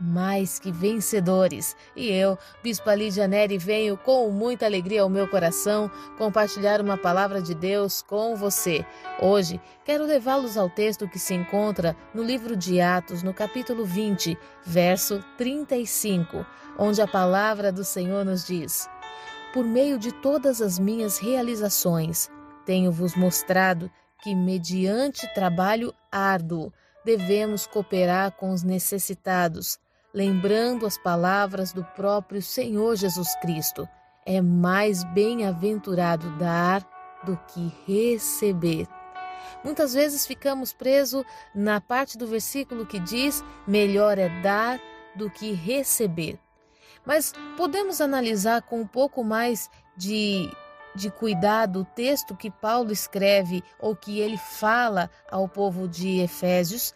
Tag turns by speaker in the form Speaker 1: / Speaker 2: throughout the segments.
Speaker 1: mais que vencedores. E eu, Bispa Lídia Neri, venho com muita alegria ao meu coração compartilhar uma palavra de Deus com você. Hoje, quero levá-los ao texto que se encontra no livro de Atos, no capítulo 20, verso 35, onde a palavra do Senhor nos diz: Por meio de todas as minhas realizações, tenho-vos mostrado que, mediante trabalho árduo, devemos cooperar com os necessitados lembrando as palavras do próprio Senhor Jesus Cristo. É mais bem-aventurado dar do que receber. Muitas vezes ficamos presos na parte do versículo que diz: melhor é dar do que receber. Mas podemos analisar com um pouco mais de, de cuidado o texto que Paulo escreve ou que ele fala ao povo de Efésios.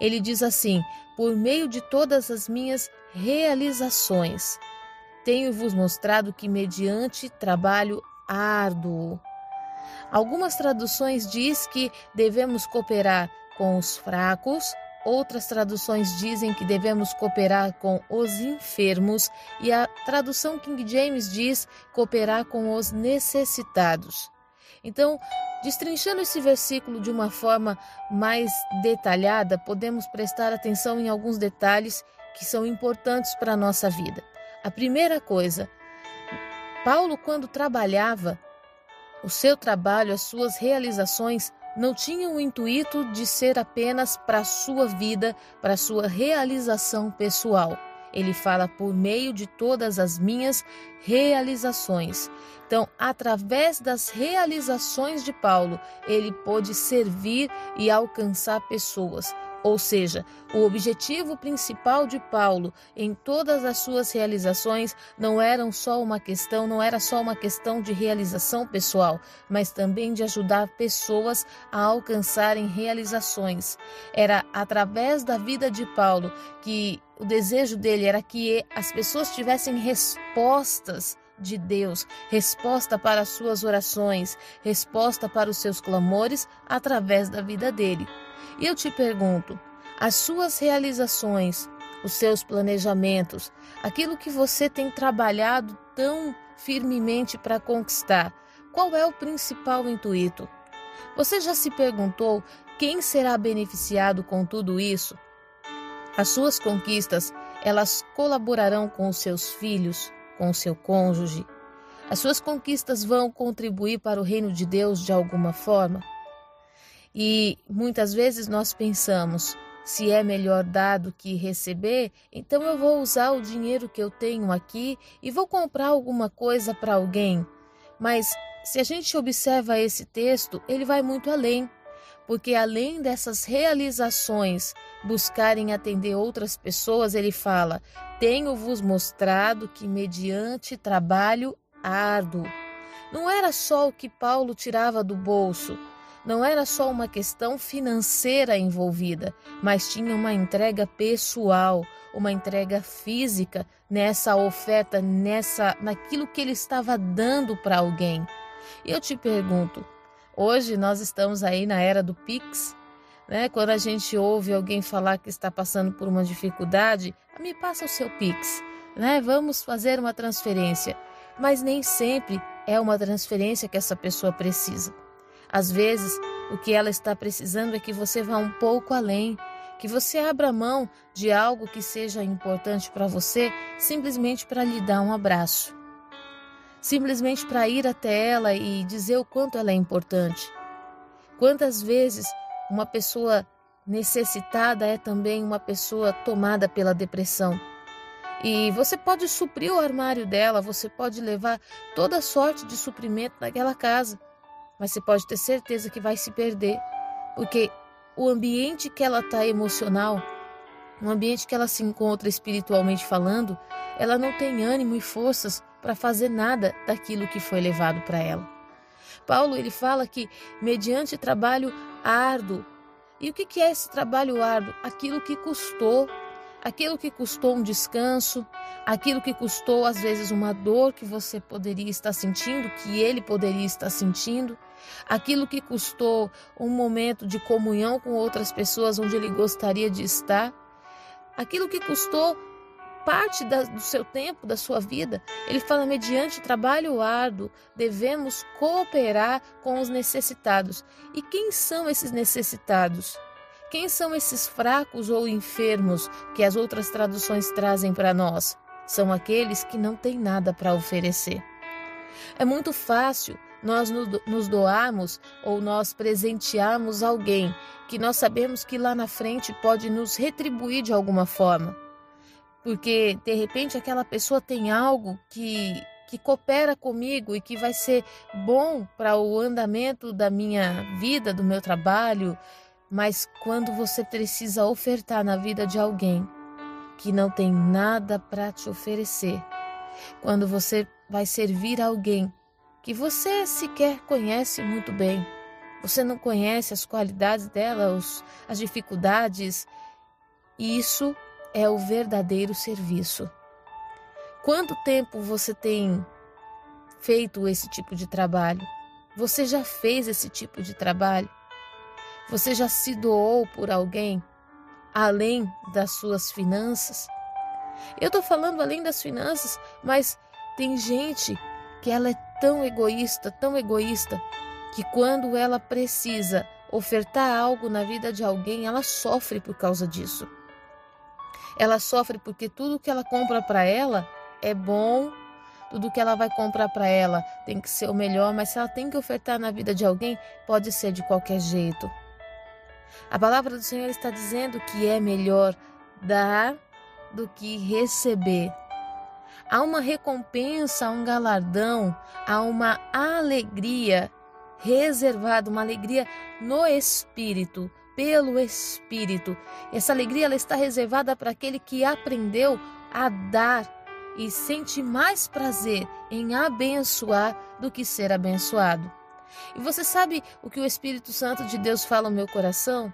Speaker 1: Ele diz assim: por meio de todas as minhas realizações. Tenho-vos mostrado que, mediante trabalho árduo, algumas traduções diz que devemos cooperar com os fracos, outras traduções dizem que devemos cooperar com os enfermos e a tradução King James diz cooperar com os necessitados. Então, destrinchando esse versículo de uma forma mais detalhada, podemos prestar atenção em alguns detalhes que são importantes para a nossa vida. A primeira coisa, Paulo, quando trabalhava, o seu trabalho, as suas realizações não tinham o intuito de ser apenas para a sua vida, para a sua realização pessoal ele fala por meio de todas as minhas realizações. Então, através das realizações de Paulo, ele pôde servir e alcançar pessoas. Ou seja, o objetivo principal de Paulo em todas as suas realizações não eram só uma questão, não era só uma questão de realização pessoal, mas também de ajudar pessoas a alcançarem realizações. Era através da vida de Paulo que o desejo dele era que as pessoas tivessem respostas de Deus, resposta para as suas orações, resposta para os seus clamores através da vida dele. E eu te pergunto: as suas realizações, os seus planejamentos, aquilo que você tem trabalhado tão firmemente para conquistar, qual é o principal intuito? Você já se perguntou quem será beneficiado com tudo isso? As suas conquistas, elas colaborarão com os seus filhos, com o seu cônjuge. As suas conquistas vão contribuir para o reino de Deus de alguma forma? E muitas vezes nós pensamos: se é melhor dar do que receber, então eu vou usar o dinheiro que eu tenho aqui e vou comprar alguma coisa para alguém. Mas se a gente observa esse texto, ele vai muito além, porque além dessas realizações buscarem atender outras pessoas, ele fala: Tenho-vos mostrado que, mediante trabalho árduo, não era só o que Paulo tirava do bolso não era só uma questão financeira envolvida, mas tinha uma entrega pessoal, uma entrega física nessa oferta, nessa naquilo que ele estava dando para alguém. E eu te pergunto, hoje nós estamos aí na era do Pix, né? Quando a gente ouve alguém falar que está passando por uma dificuldade, me passa o seu Pix, né? Vamos fazer uma transferência, mas nem sempre é uma transferência que essa pessoa precisa. Às vezes, o que ela está precisando é que você vá um pouco além, que você abra mão de algo que seja importante para você simplesmente para lhe dar um abraço. Simplesmente para ir até ela e dizer o quanto ela é importante. Quantas vezes uma pessoa necessitada é também uma pessoa tomada pela depressão. E você pode suprir o armário dela, você pode levar toda sorte de suprimento naquela casa mas você pode ter certeza que vai se perder, porque o ambiente que ela está emocional, o ambiente que ela se encontra espiritualmente falando, ela não tem ânimo e forças para fazer nada daquilo que foi levado para ela. Paulo ele fala que mediante trabalho árduo. E o que é esse trabalho árduo? Aquilo que custou, aquilo que custou um descanso, aquilo que custou às vezes uma dor que você poderia estar sentindo, que ele poderia estar sentindo, aquilo que custou um momento de comunhão com outras pessoas onde ele gostaria de estar, aquilo que custou parte da, do seu tempo, da sua vida. Ele fala: mediante trabalho árduo, devemos cooperar com os necessitados. E quem são esses necessitados? Quem são esses fracos ou enfermos que as outras traduções trazem para nós? São aqueles que não têm nada para oferecer. É muito fácil nós nos doarmos ou nós presentearmos alguém que nós sabemos que lá na frente pode nos retribuir de alguma forma. Porque de repente aquela pessoa tem algo que que coopera comigo e que vai ser bom para o andamento da minha vida, do meu trabalho, mas quando você precisa ofertar na vida de alguém que não tem nada para te oferecer, quando você vai servir alguém que você sequer conhece muito bem, você não conhece as qualidades dela, os, as dificuldades, isso é o verdadeiro serviço. Quanto tempo você tem feito esse tipo de trabalho? Você já fez esse tipo de trabalho? Você já se doou por alguém além das suas finanças? Eu estou falando além das finanças, mas tem gente que ela é tão egoísta, tão egoísta, que quando ela precisa ofertar algo na vida de alguém, ela sofre por causa disso. Ela sofre porque tudo que ela compra para ela é bom, tudo que ela vai comprar para ela tem que ser o melhor, mas se ela tem que ofertar na vida de alguém, pode ser de qualquer jeito. A palavra do Senhor está dizendo que é melhor dar do que receber. Há uma recompensa, um galardão, há uma alegria reservada, uma alegria no espírito pelo Espírito. Essa alegria ela está reservada para aquele que aprendeu a dar e sente mais prazer em abençoar do que ser abençoado. E você sabe o que o Espírito Santo de Deus fala no meu coração?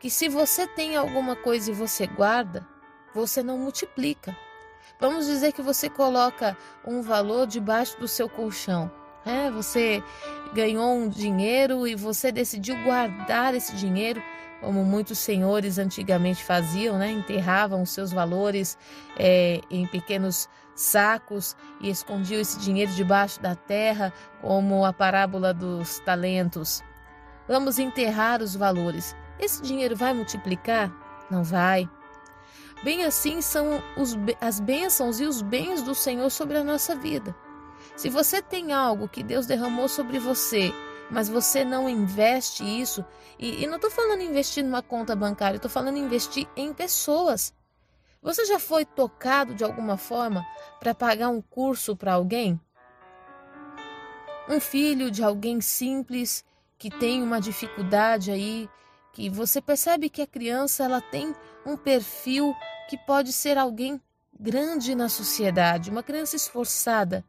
Speaker 1: Que se você tem alguma coisa e você guarda, você não multiplica. Vamos dizer que você coloca um valor debaixo do seu colchão. É, você ganhou um dinheiro e você decidiu guardar esse dinheiro, como muitos senhores antigamente faziam, né? enterravam seus valores é, em pequenos sacos e escondiam esse dinheiro debaixo da terra, como a parábola dos talentos. Vamos enterrar os valores. Esse dinheiro vai multiplicar? Não vai. Bem assim são os, as bênçãos e os bens do Senhor sobre a nossa vida. Se você tem algo que Deus derramou sobre você, mas você não investe isso, e, e não estou falando investir numa conta bancária, estou falando investir em pessoas. Você já foi tocado de alguma forma para pagar um curso para alguém? Um filho de alguém simples que tem uma dificuldade aí, que você percebe que a criança ela tem um perfil que pode ser alguém grande na sociedade, uma criança esforçada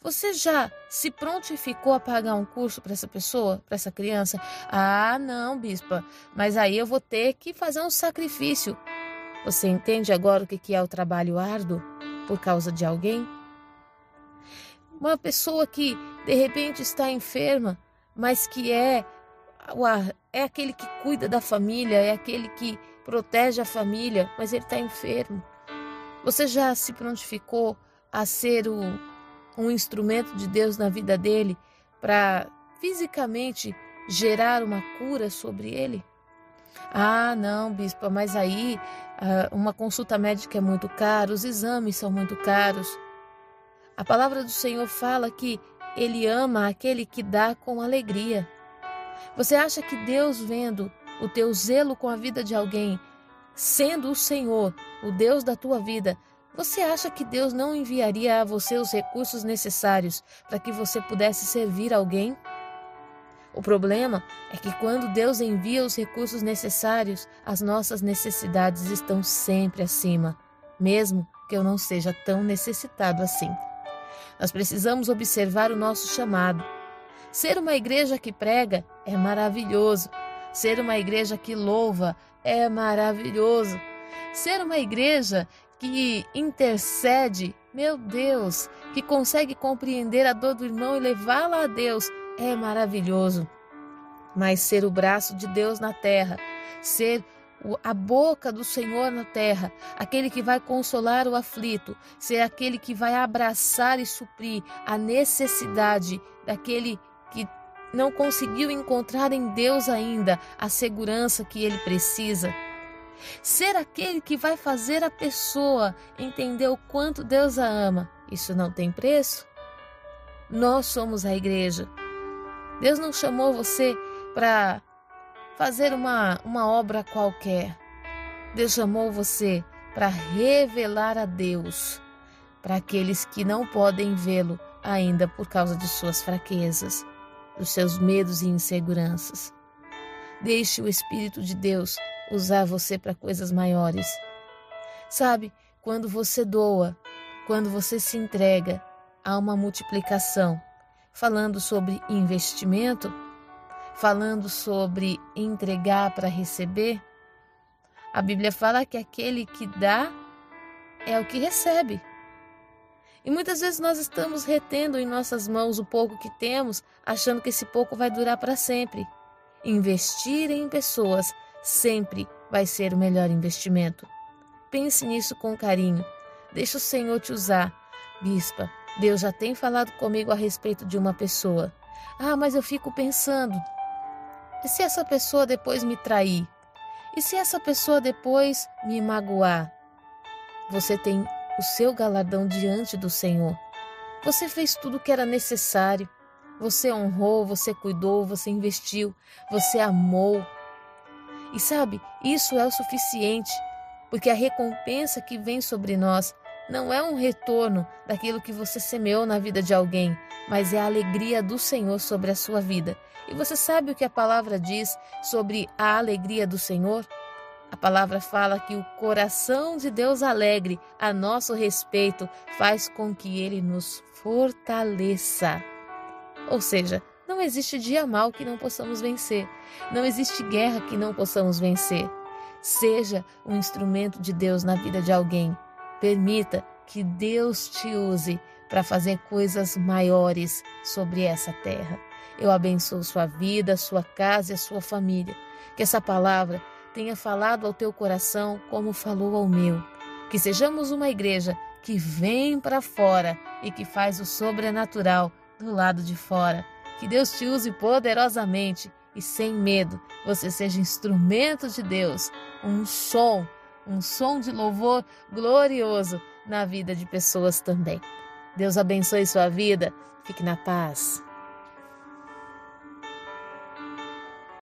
Speaker 1: você já se prontificou a pagar um curso para essa pessoa, para essa criança? Ah, não, bispa, mas aí eu vou ter que fazer um sacrifício. Você entende agora o que é o trabalho árduo por causa de alguém? Uma pessoa que de repente está enferma, mas que é é aquele que cuida da família, é aquele que protege a família, mas ele está enfermo. Você já se prontificou a ser o um instrumento de Deus na vida dele para fisicamente gerar uma cura sobre ele? Ah, não, bispa, mas aí ah, uma consulta médica é muito cara, os exames são muito caros. A palavra do Senhor fala que ele ama aquele que dá com alegria. Você acha que Deus, vendo o teu zelo com a vida de alguém, sendo o Senhor, o Deus da tua vida, você acha que Deus não enviaria a você os recursos necessários para que você pudesse servir alguém? O problema é que quando Deus envia os recursos necessários, as nossas necessidades estão sempre acima, mesmo que eu não seja tão necessitado assim. Nós precisamos observar o nosso chamado. Ser uma igreja que prega é maravilhoso. Ser uma igreja que louva é maravilhoso. Ser uma igreja que intercede, meu Deus, que consegue compreender a dor do irmão e levá-la a Deus, é maravilhoso. Mas ser o braço de Deus na terra, ser a boca do Senhor na terra, aquele que vai consolar o aflito, ser aquele que vai abraçar e suprir a necessidade daquele que não conseguiu encontrar em Deus ainda a segurança que ele precisa. Ser aquele que vai fazer a pessoa entender o quanto Deus a ama, isso não tem preço? Nós somos a igreja. Deus não chamou você para fazer uma, uma obra qualquer. Deus chamou você para revelar a Deus para aqueles que não podem vê-lo ainda por causa de suas fraquezas, dos seus medos e inseguranças. Deixe o Espírito de Deus usar você para coisas maiores. Sabe, quando você doa, quando você se entrega, há uma multiplicação. Falando sobre investimento, falando sobre entregar para receber, a Bíblia fala que aquele que dá é o que recebe. E muitas vezes nós estamos retendo em nossas mãos o pouco que temos, achando que esse pouco vai durar para sempre. Investir em pessoas sempre vai ser o melhor investimento. Pense nisso com carinho. Deixa o Senhor te usar. Bispa, Deus já tem falado comigo a respeito de uma pessoa. Ah, mas eu fico pensando, e se essa pessoa depois me trair? E se essa pessoa depois me magoar? Você tem o seu galardão diante do Senhor. Você fez tudo o que era necessário. Você honrou, você cuidou, você investiu, você amou. E sabe, isso é o suficiente, porque a recompensa que vem sobre nós não é um retorno daquilo que você semeou na vida de alguém, mas é a alegria do Senhor sobre a sua vida. E você sabe o que a palavra diz sobre a alegria do Senhor? A palavra fala que o coração de Deus alegre a nosso respeito faz com que ele nos fortaleça. Ou seja, não existe dia mal que não possamos vencer. Não existe guerra que não possamos vencer. Seja um instrumento de Deus na vida de alguém. Permita que Deus te use para fazer coisas maiores sobre essa terra. Eu abençoo sua vida, sua casa e a sua família. Que essa palavra tenha falado ao teu coração como falou ao meu. Que sejamos uma igreja que vem para fora e que faz o sobrenatural do lado de fora. Que Deus te use poderosamente e sem medo. Você seja instrumento de Deus, um som um som de louvor glorioso na vida de pessoas também. Deus abençoe sua vida. Fique na paz.